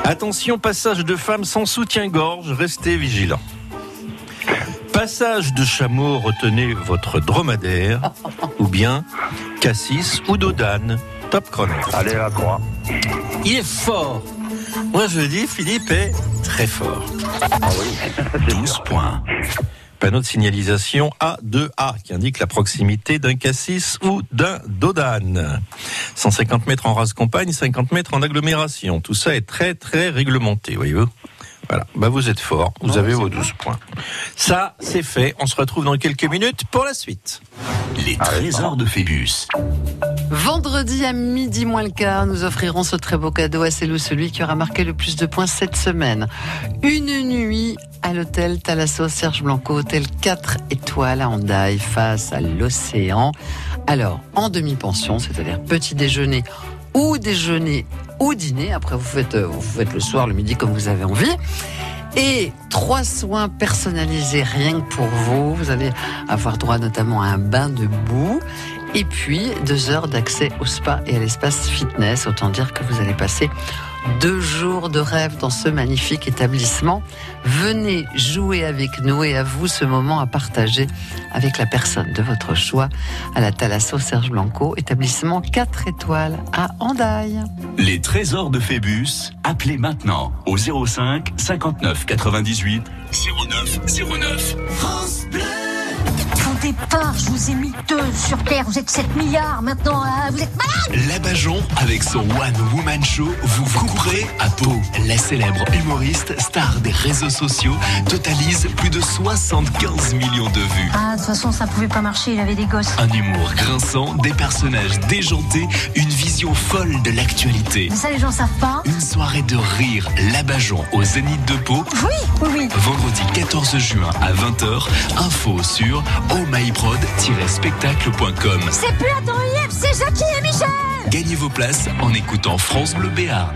Attention, passage de femmes sans soutien-gorge, restez vigilants. Passage de chameau, retenez votre dromadaire, ou bien cassis ou dodane, Top chrono. Allez, la 3. Il est fort. Moi, je dis, Philippe est très fort. 12 points. Panneau de signalisation A2A qui indique la proximité d'un cassis ou d'un dodane. 150 mètres en race campagne, 50 mètres en agglomération. Tout ça est très très réglementé, voyez-vous. Voilà, bah vous êtes fort, vous avez vos 12 points. Ça, c'est fait. On se retrouve dans quelques minutes pour la suite. Les trésors de Phébus. Vendredi à midi moins le quart, nous offrirons ce très beau cadeau à celle ou celui qui aura marqué le plus de points cette semaine. Une nuit à l'hôtel Thalasso Serge Blanco, hôtel 4 étoiles à Hendaye, face à l'océan. Alors, en demi-pension, c'est-à-dire petit déjeuner ou déjeuner ou dîner. Après, vous faites, euh, vous faites le soir, le midi comme vous avez envie. Et trois soins personnalisés rien que pour vous. Vous allez avoir droit notamment à un bain de boue. Et puis, deux heures d'accès au spa et à l'espace fitness. Autant dire que vous allez passer deux jours de rêve dans ce magnifique établissement. Venez jouer avec nous et à vous ce moment à partager avec la personne de votre choix à la Thalasso Serge Blanco, établissement 4 étoiles à Hendaye. Les trésors de Phébus. Appelez maintenant au 05 59 98 09 09. Je vous ai mis deux sur Terre, vous êtes 7 milliards, maintenant euh, vous êtes malade Labajon, avec son One Woman Show, vous vous courez à peau. La célèbre humoriste, star des réseaux sociaux, totalise plus de 75 millions de vues. Ah, de toute façon, ça pouvait pas marcher, il avait des gosses. Un humour grinçant, des personnages déjantés, une vision folle de l'actualité. Mais ça, les gens savent pas. Une soirée de rire, Labajon au Zénith de Pau, Oui, oui, oui. vendredi 14 juin à 20h. Info sur C'est plus Attends Yves, c'est Jackie et Michel Gagnez vos places en écoutant France Bleu Béarn.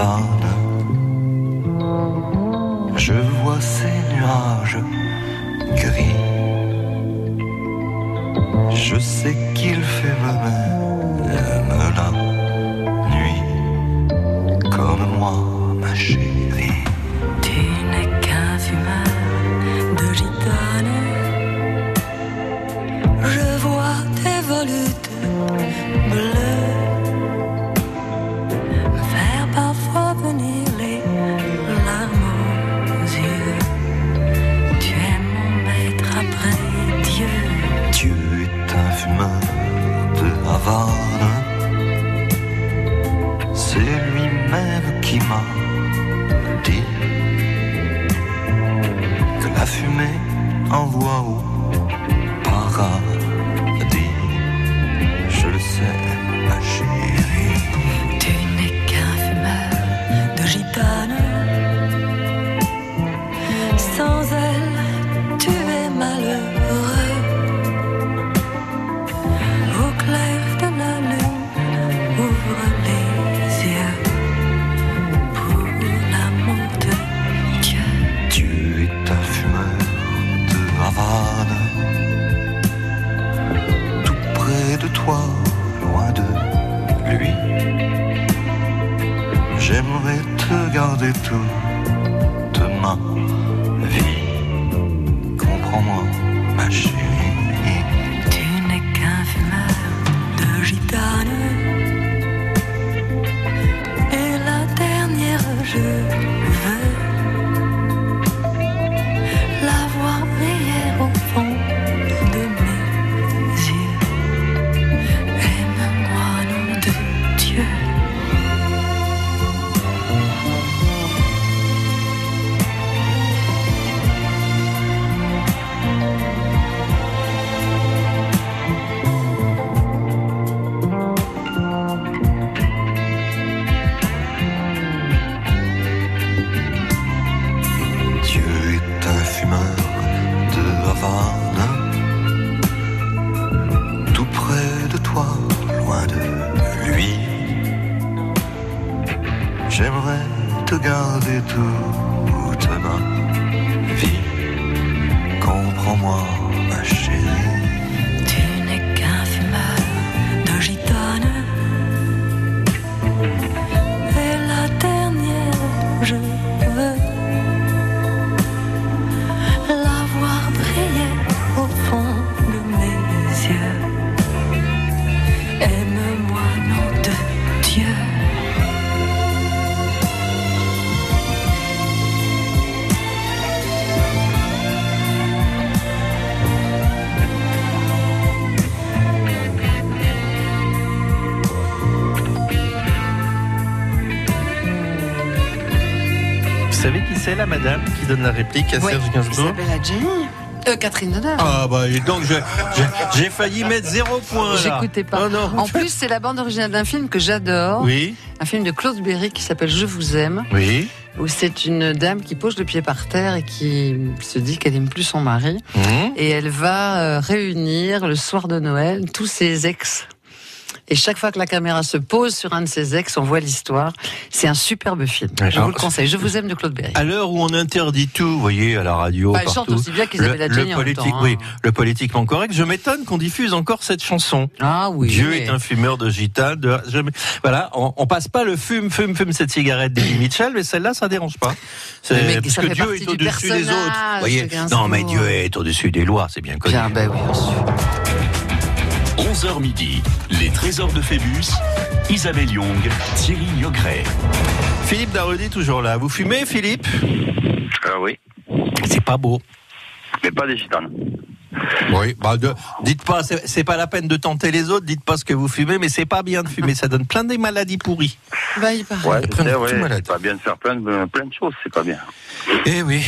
de c'est la madame qui donne la réplique à Serge Gainsbourg. Euh, Catherine Deneuve. Ah bah donc j'ai failli mettre zéro point. J'écoutais pas. Oh non. En plus, c'est la bande originale d'un film que j'adore. Oui, Un film de Claude Berry qui s'appelle Je vous aime. oui. Où c'est une dame qui pose le pied par terre et qui se dit qu'elle aime plus son mari. Mmh. Et elle va euh, réunir le soir de Noël tous ses ex. Et chaque fois que la caméra se pose sur un de ses ex, on voit l'histoire. C'est un superbe film. Ouais, Je alors, vous le conseille. Je vous aime de Claude Berry. À l'heure où on interdit tout, vous voyez, à la radio, Bah, partout. chante aussi bien qu'Isabelle le, Adjani le politique, temps, hein. oui, le politiquement correct. Je m'étonne qu'on diffuse encore cette chanson. Ah oui. Dieu mais- est un fumeur de gitane. De... Voilà, on, on passe pas le fume, fume, fume cette cigarette d'Eddie Mitchell, mais celle-là, ça dérange pas. C'est parce que Dieu est au-dessus des autres. voyez, non, mais Dieu est au-dessus des lois, c'est bien connu. Bien, ben oui, sûr. 11h midi, les trésors de Phébus, Isabelle Young, Thierry Niogret. Philippe Darody, toujours là. Vous fumez, Philippe? Ah oui, C'est pas beau. mais pas des gitanes. Oui, bah de- dites pas, c'est c'est pas la peine de tenter les autres, dites pas ce que vous fumez, mais c'est pas bien de fumer, ça donne plein des maladies pourries. Bah, il paraît. Ouais, c'est pas bien de faire plein de, plein de choses, c'est pas bien. Eh oui,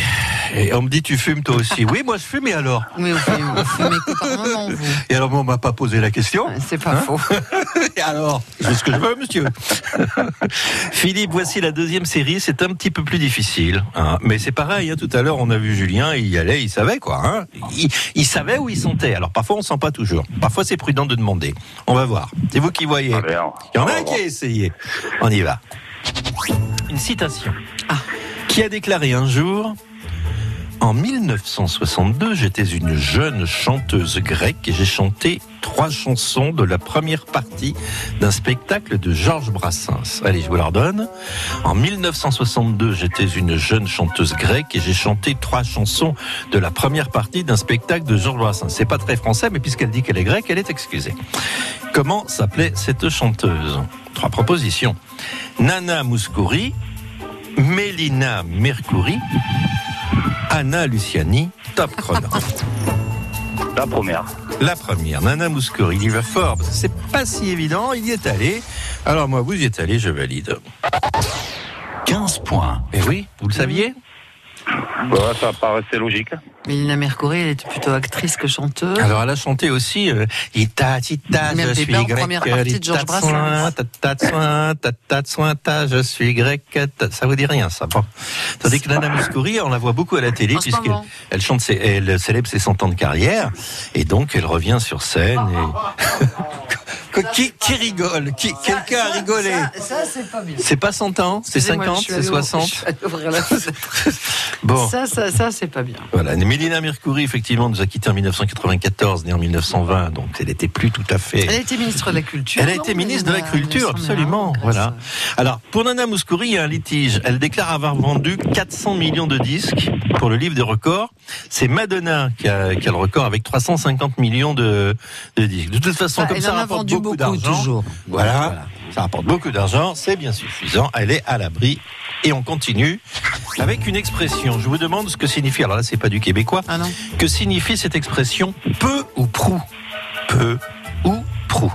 et on me dit tu fumes toi aussi. Oui, moi je fume, et alors Mais vous fumez, vous fumez que par moment, vous. Et alors moi on m'a pas posé la question. C'est pas faux. Et alors Je fais ce que je veux, monsieur. Philippe, voici la deuxième série, c'est un petit peu plus difficile. hein. Mais c'est pareil, hein, tout à l'heure on a vu Julien, il y allait, il savait quoi. hein. Il, il savait où il sentait. Alors parfois on sent pas toujours. Parfois c'est prudent de demander. On va voir. C'est vous qui voyez. Il y en a va un qui a essayé. On y va. Une citation. Qui a déclaré un jour En 1962, j'étais une jeune chanteuse grecque et j'ai chanté trois chansons de la première partie d'un spectacle de Georges Brassens. Allez, je vous la redonne. En 1962, j'étais une jeune chanteuse grecque et j'ai chanté trois chansons de la première partie d'un spectacle de Georges Brassens. C'est pas très français, mais puisqu'elle dit qu'elle est grecque, elle est excusée. Comment s'appelait cette chanteuse? Trois propositions. Nana Mouskouri, Mélina Mercouri, Anna Luciani, top chrono. La première. La première, Nana Mouskouri, il y va fort, parce que c'est pas si évident, il y est allé. Alors moi, vous y êtes allé, je valide. 15 points. Et oui, vous le saviez? Ouais, ça paraissait logique. Mélina Mercouri, elle était plutôt actrice que chanteuse. Alors elle a chanté aussi euh, Ita Tita, je suis grec. première partie de Georges Brassens. ta ta de soin, ta ta de soin, ta, je suis grec. Ça vous dit rien, ça. Bon. Tandis que Nana Mouskouri, on la voit beaucoup à la télé puisqu'elle elle chante, ses, elle célèbre ses 100 ans de carrière et donc elle revient sur scène. Et... qui, qui rigole? Qui, Quelqu'un a rigolé? Ça, ça, c'est pas bien. C'est pas 100 ans, c'est Excusez-moi, 50, je suis c'est allée ouvrir- 60. je suis allée ouvrir la fenêtre. Bon. Ça, ça, ça, c'est pas bien. Voilà, Mélina Mercouri, effectivement, nous a quittés en 1994, née en 1920, donc elle n'était plus tout à fait. Elle a été ministre de la Culture. Elle a non, été ministre de la Culture, absolument. hein, Voilà. grâce Alors, pour Nana Mouskouri, il y a un litige. Elle déclare avoir vendu 400 millions de disques pour le livre des records. C'est Madonna qui a, qui a le record avec 350 millions de, de disques. De toute façon, Ah, comme elle ça en a rapporte vendu beaucoup, beaucoup, d'argent. toujours. Voilà. Voilà. Ça rapporte beaucoup d'argent, c'est bien suffisant. Elle est à l'abri. Et on continue avec une expression. Je vous demande ce que signifie. Alors là, c'est pas du québécois. Ah non. Que signifie cette expression peu ou prou? Peu ou prou?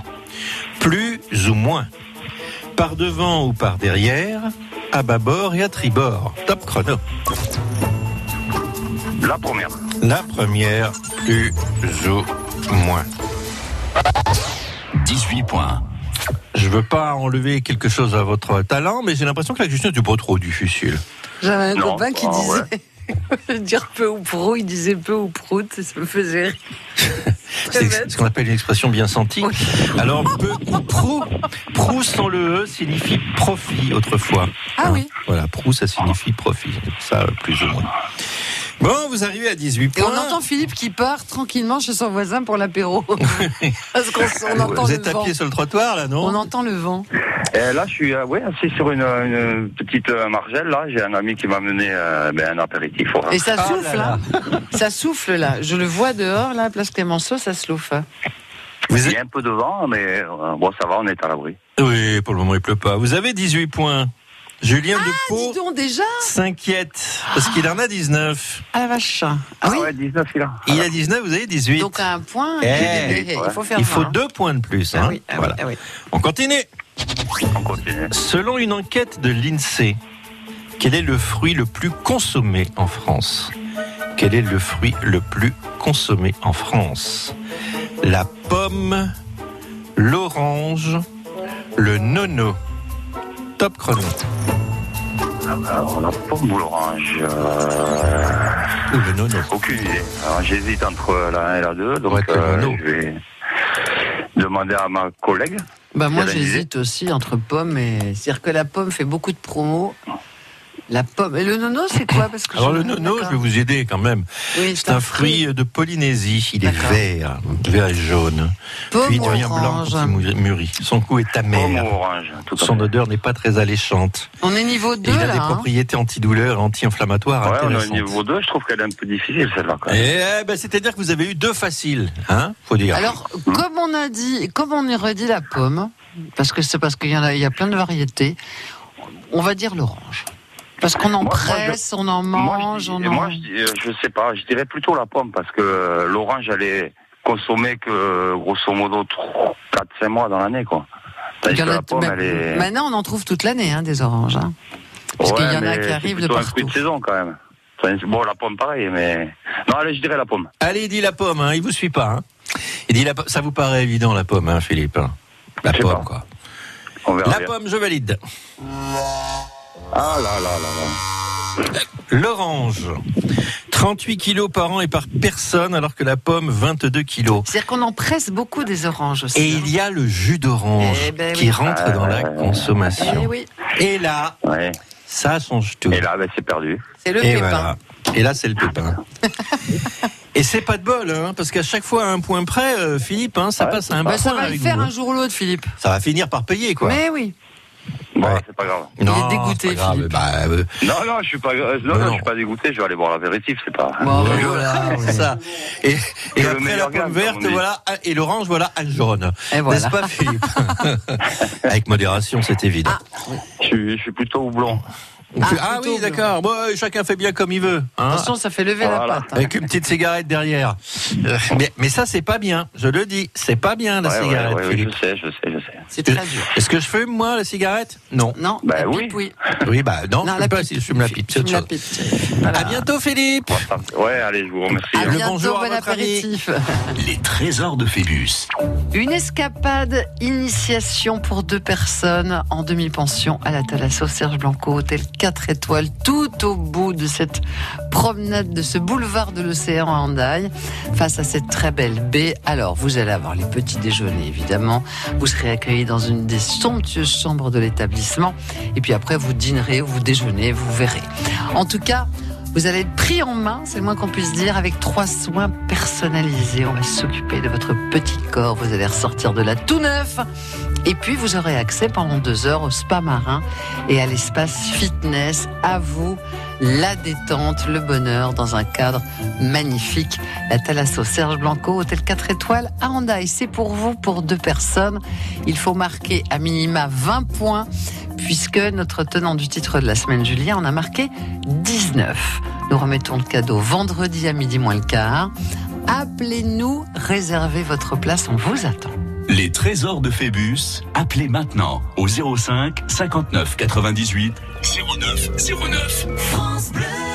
Plus ou moins Par devant ou par derrière À bâbord et à tribord Top chrono. La première. La première, plus ou moins. 18 points. Je veux pas enlever quelque chose à votre talent, mais j'ai l'impression que la question n'est pas trop difficile. J'avais un Non, copain qui ah, disait, ouais. dire peu ou prou, il disait peu ou prout, ça me faisait rire. C'est ce qu'on appelle une expression bien sentie. Alors, peu ou prou, prou sans le E signifie profit autrefois. Ah oui. Voilà, prou ça signifie profit. Ça, plus ou moins. Bon, vous arrivez à 18 Et points. on entend Philippe qui part tranquillement chez son voisin pour l'apéro. Parce qu'on on entend vous le êtes à vent. pied sur le trottoir là, non On entend le vent. Et là, je suis euh, ouais, assis sur une, une petite euh, margelle. Là, j'ai un ami qui m'a mené euh, ben, un apéritif. Et ça Ah souffle, là là. Ça souffle, là. Je le vois dehors, là, place Clémenceau, ça souffle. Vous Il y a un peu de vent, mais euh, bon, ça va, on est à l'abri. Oui, pour le moment il pleut pas. Vous avez 18 points. Julien de Ah, s'inquiète parce qu'il en a 19. Ah la vache. Ah oui ouais, 19, il a. Il a 19, vous avez 18. Donc à un point, Eh, il, il faut faire il faut hein. deux points de plus. Ah hein. oui, ah oui, Voilà. ah oui. On continue. On continue. Selon une enquête de l'INSEE, quel est le fruit le plus consommé en France? Quel est le fruit le plus consommé en France? La pomme, l'orange, le nono. Top chrono. Alors, la pomme ou l'orange euh, Ou le nono. Aucune idée. Alors, j'hésite entre la 1 et la 2, donc Ouais, euh, je vais demander à ma collègue. Bah moi j'hésite aussi entre pomme et... C'est-à-dire que la pomme fait beaucoup de promos. La pomme. Et le nono c'est quoi Parce que Alors je- le nono, je vais vous aider quand même. Oui, C'est un fruit de Polynésie. Il est vert, vert et jaune. Pomme Puis il devient blanc orange. quand il mû- mûrit. Son goût est amer. orange, tout Son odeur n'est pas très alléchante. On est niveau 2 Et il a là. des hein. propriétés antidouleurs et anti-inflammatoires Ouais, on est niveau 2, je trouve qu'elle est un peu difficile celle-là quand même. Et eh ben, c'est-à-dire que vous avez eu deux faciles, hein Faut dire. Alors, comme on a dit, comme on a redit la pomme, parce que c'est parce qu'il y en a, il y a plein de variétés, on va dire l'orange. Parce qu'on en Moi, moi, presse, on en Moi, mange, je, on en. moi, je, euh, je sais pas, je dirais plutôt la pomme parce que euh, l'orange, elle est consommée que grosso modo 4-5 mois dans l'année, quoi. A- la pomme, bah, elle est. Maintenant, on en trouve toute l'année, hein, des oranges. hein. Parce qu'il y en a qui c'est arrivent de plutôt un fruit partout. de saison quand même. Bon, la pomme, pareil, mais. Non, allez, je dirais la pomme. Allez, il dit la pomme, hein, il vous suit pas. Hein. Il dit la pomme. Ça vous paraît évident, la pomme, hein, Philippe La Je pomme, pas. quoi. On verra La bien. pomme, je valide. Ah là là là là. L'orange, 38 kilos par an et par personne, alors que la pomme, 22 kilos. C'est-à-dire qu'on en presse beaucoup des oranges aussi. Et hein. il y a le jus d'orange Eh ben qui oui. rentre dans la Euh, consommation. Eh oui, Et là, Ouais. ça change tout. Et là, ben, c'est perdu. c'est le Et pépin. voilà. Et là, c'est le pépin. Et c'est pas de bol, hein, parce qu'à chaque fois, à un point près, euh, Philippe, hein, ça Ouais, passe à un Bah, bas ça point va le faire vous, un jour ou l'autre, Philippe. Ça va finir par payer, quoi. Mais oui. Bon, Ouais. c'est pas grave. Il est dégoûté, c'est pas grave, Philippe. bah, euh, Non, non, je suis pas, euh, non, non, non. je suis pas dégoûté. Je vais aller boire l'apéritif, c'est pas. Bon, voilà, voilà. c'est ça. Et, et après la pomme verte, voilà, et l'orange, voilà, un jaune. Et voilà. N'est-ce pas, Philippe Avec modération, c'est évident. Je suis, je suis plutôt houblon. Ah, Ah, oui, d'accord. Bon, euh, chacun fait bien comme il veut. hein. Attention, ça fait lever Voilà. la patte. hein. Avec une petite cigarette derrière. Euh, mais, mais ça, c'est pas bien. Je le dis, c'est pas bien la Ouais, cigarette, ouais, ouais, Philippe. je sais, je sais, je sais. C'est très dur. Est-ce que je fume, moi, la cigarette? Non. Non, Bah la oui. pipe, oui. Oui, bah non, Non, je la fume pas pipe. si je fume la pipe. Fume la pipe. Voilà. À bientôt, Philippe. Ouais, allez, je vous remercie. À Le bientôt, bonjour à bon apéritif. Les trésors de Phébus. Une escapade initiation pour deux personnes en demi-pension à la Thalasso Serge Blanco, hôtel 4 étoiles, tout au bout de cette promenade, de ce boulevard de l'océan à Hendaye, face à cette très belle baie. Alors, vous allez avoir les petits déjeuners, évidemment. Vous serez accueillis dans une des somptueuses chambres de l'établissement. Et puis après, vous dînerez, vous déjeunez, vous verrez. En tout cas, vous allez être pris en main, c'est le moins qu'on puisse dire, avec trois soins personnalisés. On va s'occuper de votre petit corps. Vous allez ressortir de là tout neuf. Et puis, vous aurez accès pendant deux heures au spa marin et à l'espace fitness. À vous, la détente, le bonheur dans un cadre magnifique. La Thalasso Serge Blanco, hôtel 4 étoiles à Hendaye. C'est pour vous, pour deux personnes. Il faut marquer à minima 20 points puisque notre tenant du titre de la semaine, Julien, en a marqué 19. Nous remettons le cadeau vendredi à midi moins le quart. Appelez-nous, réservez votre place, on vous attend. Les trésors de Phébus, appelez maintenant au 05 59 98 09 09. France Bleu.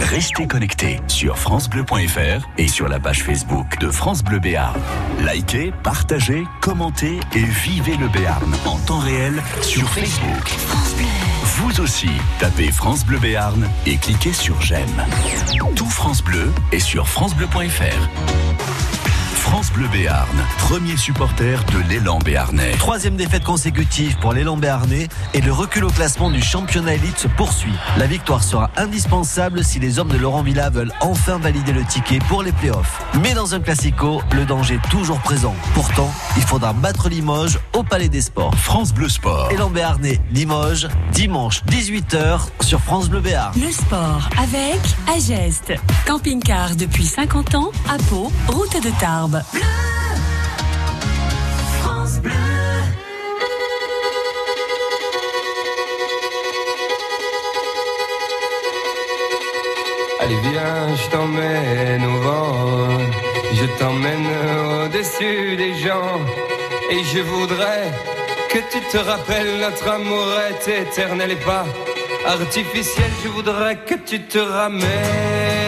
Restez connectés sur francebleu.fr et sur la page Facebook de France Bleu Béarn. Likez, partagez, commentez et vivez le Béarn en temps réel sur Facebook. Vous aussi, tapez France Bleu Béarn et cliquez sur j'aime. Tout France Bleu est sur francebleu.fr. France Bleu Béarn, premier supporter de l'élan béarnais. Troisième défaite consécutive pour l'élan béarnais et le recul au classement du championnat élite se poursuit. La victoire sera indispensable si les hommes de Laurent Villa veulent enfin valider le ticket pour les playoffs. Mais dans un classico, le danger est toujours présent. Pourtant, il faudra battre Limoges au Palais des Sports. France Bleu Sport. Élan béarnais, Limoges, dimanche 18h sur France Bleu Béarn. Le sport avec Ageste. Camping-car depuis 50 ans à Pau, route de Tarbes. France. Allez viens, je t'emmène au vent, je t'emmène au-dessus des gens, et je voudrais que tu te rappelles notre amour est éternel et pas artificiel. Je voudrais que tu te ramènes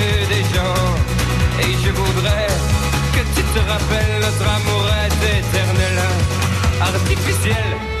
Je voudrais que tu te rappelles notre amour est éternel, artificiel.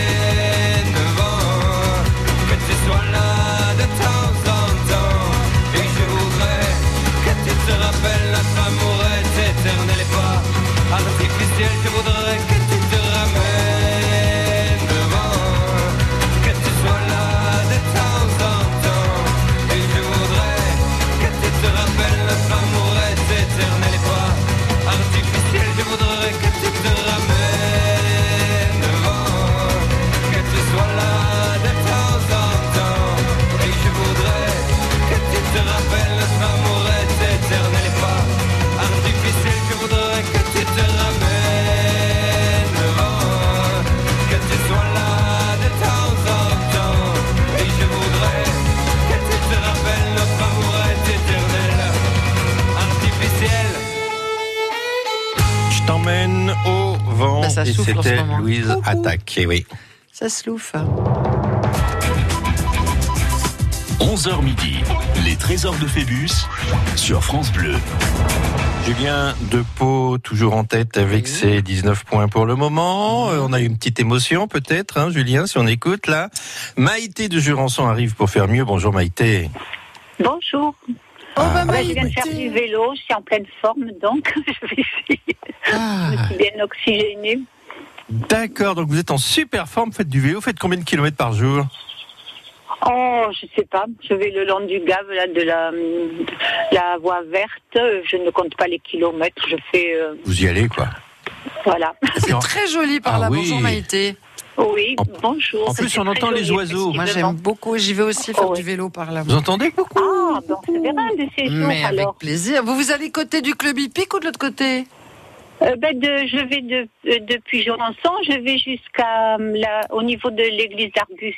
artificiel. Souffle en ce c'était moment. Louise Coucou. Attaque. Eh oui. Ça se louffe. 11h midi, les trésors de Phébus sur France Bleu. Julien de Pau, toujours en tête avec ses 19 points pour le moment. Euh, On a une petite émotion peut-être, hein, Julien, si on écoute là. Maïté de Jurançon arrive pour faire mieux. Bonjour Maïté. Bonjour. Oh, bah, Ouais, je viens de faire du vélo, je suis en pleine forme, donc je vais essayer. Ah. Je me suis bien oxygénée. D'accord, donc vous êtes en super forme, faites du vélo, faites combien de kilomètres par jour Oh, je sais pas, je vais le long du Gave, là, de la, de la voie verte, je ne compte pas les kilomètres, je fais, euh, Vous y allez quoi voilà. C'est très joli par Ah là. oui. Bonjour Maïté. Oui, bonjour. en plus, on entend les oiseaux. Moi j'aime beaucoup. J'y vais aussi faire du vélo par là. Vous entendez beaucoup Ah, bon, c'est bien de ces jours, Mais avec alors. plaisir. Vous vous allez côté du club hippique ou de l'autre côté? Euh, ben, de, je vais de, euh, depuis Jorançon, je vais jusqu'à euh, au niveau de l'église d'Argus.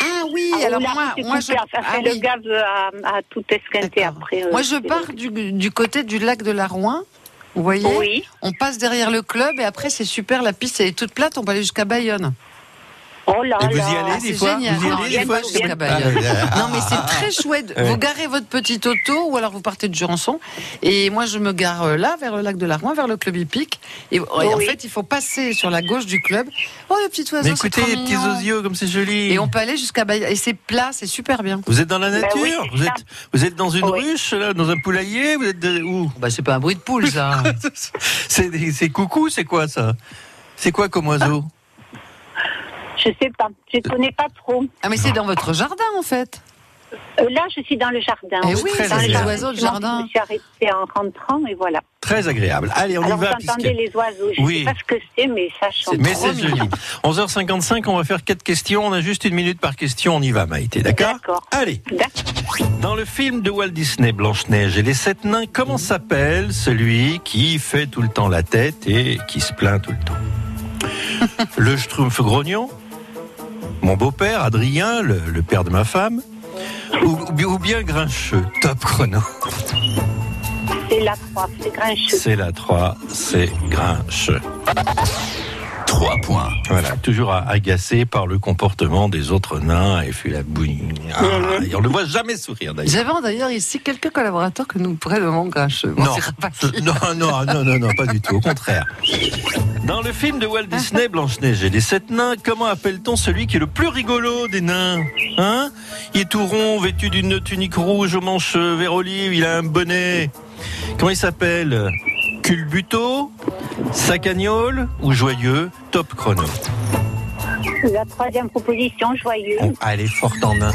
Ah oui, Ah, alors là, moi, moi je, ah le gave à, à tout esquinter après. moi je pars du, du côté du lac de la Rouen. Vous voyez Oui. On passe derrière le club et après c'est super, la piste elle est toute plate, on peut aller jusqu'à Bayonne. Oh là Et vous y allez des C'est fois génial. Vous y Non, allez des fois Bayonne. Non mais c'est très chouette. Ouais. Vous garez votre petit auto ou alors vous partez de Jurançon et moi je me gare euh, là vers le lac de la Rouen, vers le club hippique et, et en Oui. fait il faut passer sur la gauche du club. Oh le petit oiseau, Mais écoutez, les petits osios, comme c'est joli. Et on peut aller jusqu'à Bayonne et c'est plat, c'est super bien. Vous êtes dans la Ben nature oui, vous, êtes, vous êtes dans une Oui. ruche, là, dans un poulailler Vous êtes de- où Bah c'est pas un bruit de poule ça. C'est des- c'est coucou, c'est quoi ça? C'est quoi comme oiseau? Je sais pas, je connais pas trop. Ah mais c'est dans votre jardin en fait. Euh, là, je suis dans le jardin. Eh oui, très dans le agréable. jardin. oiseaux de Je jardin. me suis arrêtée en rentrant et voilà. Très agréable. Allez, on Alors y va. vous entendez puisque- les oiseaux. Je Oui. sais pas ce que c'est, mais ça chante. Mais c'est joli. mignon. 11h55, on va faire quatre questions. On a juste une minute par question. On y va, Maïté. D'accord D'accord. Allez. D'accord. Dans le film de Walt Disney, Blanche-Neige et les sept nains, comment s'appelle celui qui fait tout le temps la tête et qui se plaint tout le temps? Le Schtroumpf grognon Mon beau-père, Adrien, le, le père de ma femme ou, ou bien- Grincheux Top chrono. C'est la croix, c'est grincheux. C'est la 3, c'est Grincheux. 3 points. Voilà, toujours à- agacé par le comportement des autres nains et fait la bouille. Ah, on ne le voit jamais sourire d'ailleurs. J'avais d'ailleurs ici quelques collaborateurs que nous prénommons grincheux. Bon, Non. Non, non, non, non, non, pas du tout, au contraire. Dans le film de Walt Disney, Blanche-Neige et les sept nains, comment appelle-t-on celui qui est le plus rigolo des nains Hein? Il est tout rond, vêtu d'une tunique rouge aux manches euh, vert olive, il a un bonnet. Comment il s'appelle? Culbuto? Sacagnole ou Joyeux Top chrono. La troisième proposition, joyeux. Oh, ah, elle est forte en nain.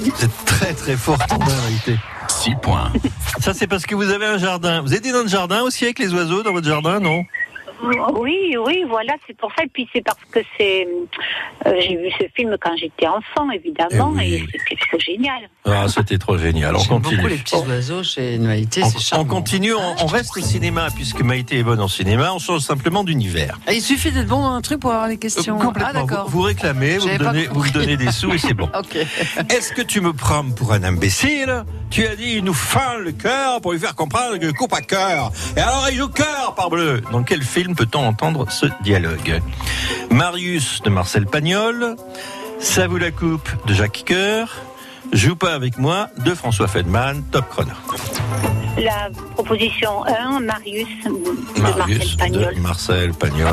Vous êtes très très forte en nain, en réalité. 6 points. Ça, c'est parce que vous avez un jardin. Vous êtes dans le jardin aussi avec les oiseaux dans votre jardin, non? Oui, oui, voilà, c'est pour ça. Et puis c'est parce que c'est. euh, j'ai vu ce film quand j'étais enfant, évidemment, Eh et, oui. c'était trop génial. Ah, c'était trop génial. On J'aime beaucoup continue. les petits oiseaux chez c'est On, charmant. on continue, on, on reste au cinéma, puisque Maïté est bonne en cinéma, on change simplement d'univers. Ah, Il suffit d'être bon dans un truc pour avoir les questions. Euh, Complètement. Ah d'accord. vous, vous réclamez, vous me, donnez, vous me donnez des sous et c'est bon. Ok. Est-ce que tu me prends pour un imbécile? Tu as dit, il nous fend le cœur pour lui faire comprendre que coupe à cœur. Et alors il joue cœur, parbleu. Dans quel film peut-on entendre ce dialogue Marius de Marcel Pagnol, Ça vous la coupe de Jacques Coeur, Joue pas avec moi de François Feldman, top chrono. La proposition 1, Marius de Marius Marcel Pagnol. de Marcel Pagnol.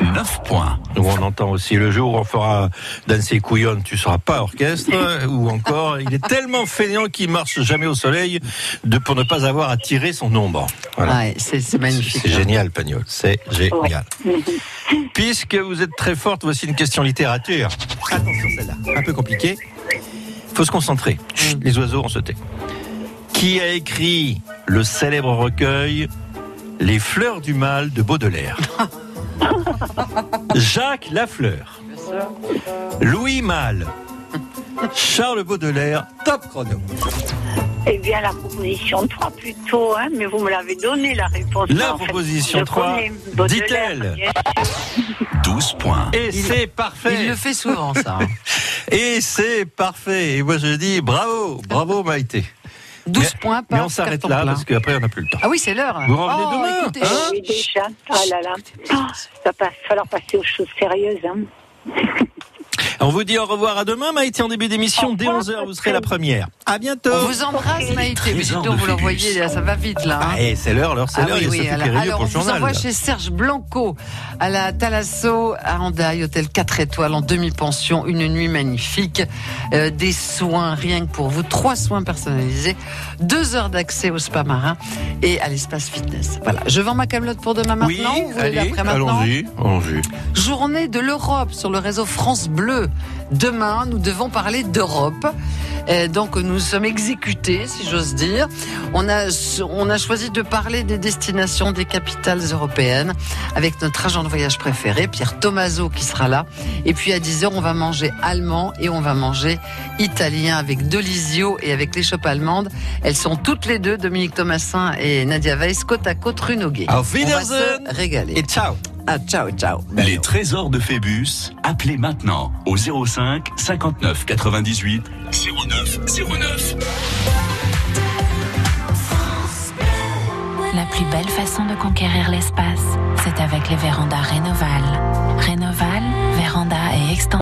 9 points. Où on entend aussi le jour où on fera danser couillonne, tu seras pas orchestre, ou encore il est tellement fainéant qu'il marche jamais au soleil de, pour ne pas avoir à tirer son ombre. Voilà. Ouais, c'est magnifique. C'est génial, Pagnol. C'est génial. Puisque vous êtes très forte, voici une question littérature. Attention, celle-là. Un peu compliquée. Faut se concentrer. Chut, les oiseaux, on se tait. Qui a écrit le célèbre recueil Les fleurs du mal de Baudelaire? Jacques Lafleur. Louis Malle. Charles Baudelaire, top chrono. Eh bien, la proposition 3 plutôt, hein, mais vous me l'avez donné la réponse. La En fait, proposition je 3, connais Baudelaire, dit-elle. bien sûr. 12 points. Et c'est parfait. Il le fait souvent, ça. hein. Et c'est parfait. Et moi je dis bravo, bravo Maïté. 12 Mais- points Mais par on s'arrête là plein. parce qu'après on n'a plus le temps. Ah oui, c'est l'heure. Vous revenez Oh, demain, écoutez, hein Oui, déjà. Ah là là. Oh, ça va falloir passer aux choses sérieuses. Hein. On vous dit au revoir à demain Maïté en début d'émission. Dès revoir, 11h vous serez la première. À bientôt. On vous embrasse, Maïté. Mais donc, vous l'envoyez, ça va vite, là. hein. Ah, et c'est l'heure, l'heure, c'est Ah l'heure. oui, il y a oui, alors, alors, pour on le vous journal. envoie chez Serge Blanco à la Thalasso à Hendaye, hôtel 4 étoiles en demi-pension, une nuit magnifique, euh, des soins rien que pour vous, trois soins personnalisés, deux heures d'accès au spa marin et à l'espace fitness. Voilà, je vends ma camelote pour demain Oui, maintenant. vous voulez allez, allons-y, allons-y. Journée de l'Europe sur le réseau France Bleu. Demain, nous devons parler d'Europe. Euh, donc, nous sommes exécutés, si j'ose dire. On a, on a choisi de parler des destinations des capitales européennes avec notre agent de voyage préféré, Pierre Tomaso, qui sera là. Et puis, à 10h, on va manger allemand et on va manger italien avec Delisio et avec l'échoppe allemande. Elles sont toutes les deux, Dominique Thomasin et Nadia Weiss, côte à côte rue Noguet. Auf On va Wiedersehen se régaler. Et ciao. Ah, ciao, ciao. Les trésors de Phébus, appelez maintenant au 05 59 98 09 09. La plus belle façon de conquérir l'espace, c'est avec les vérandas Rénoval. Rénoval, véranda et extension.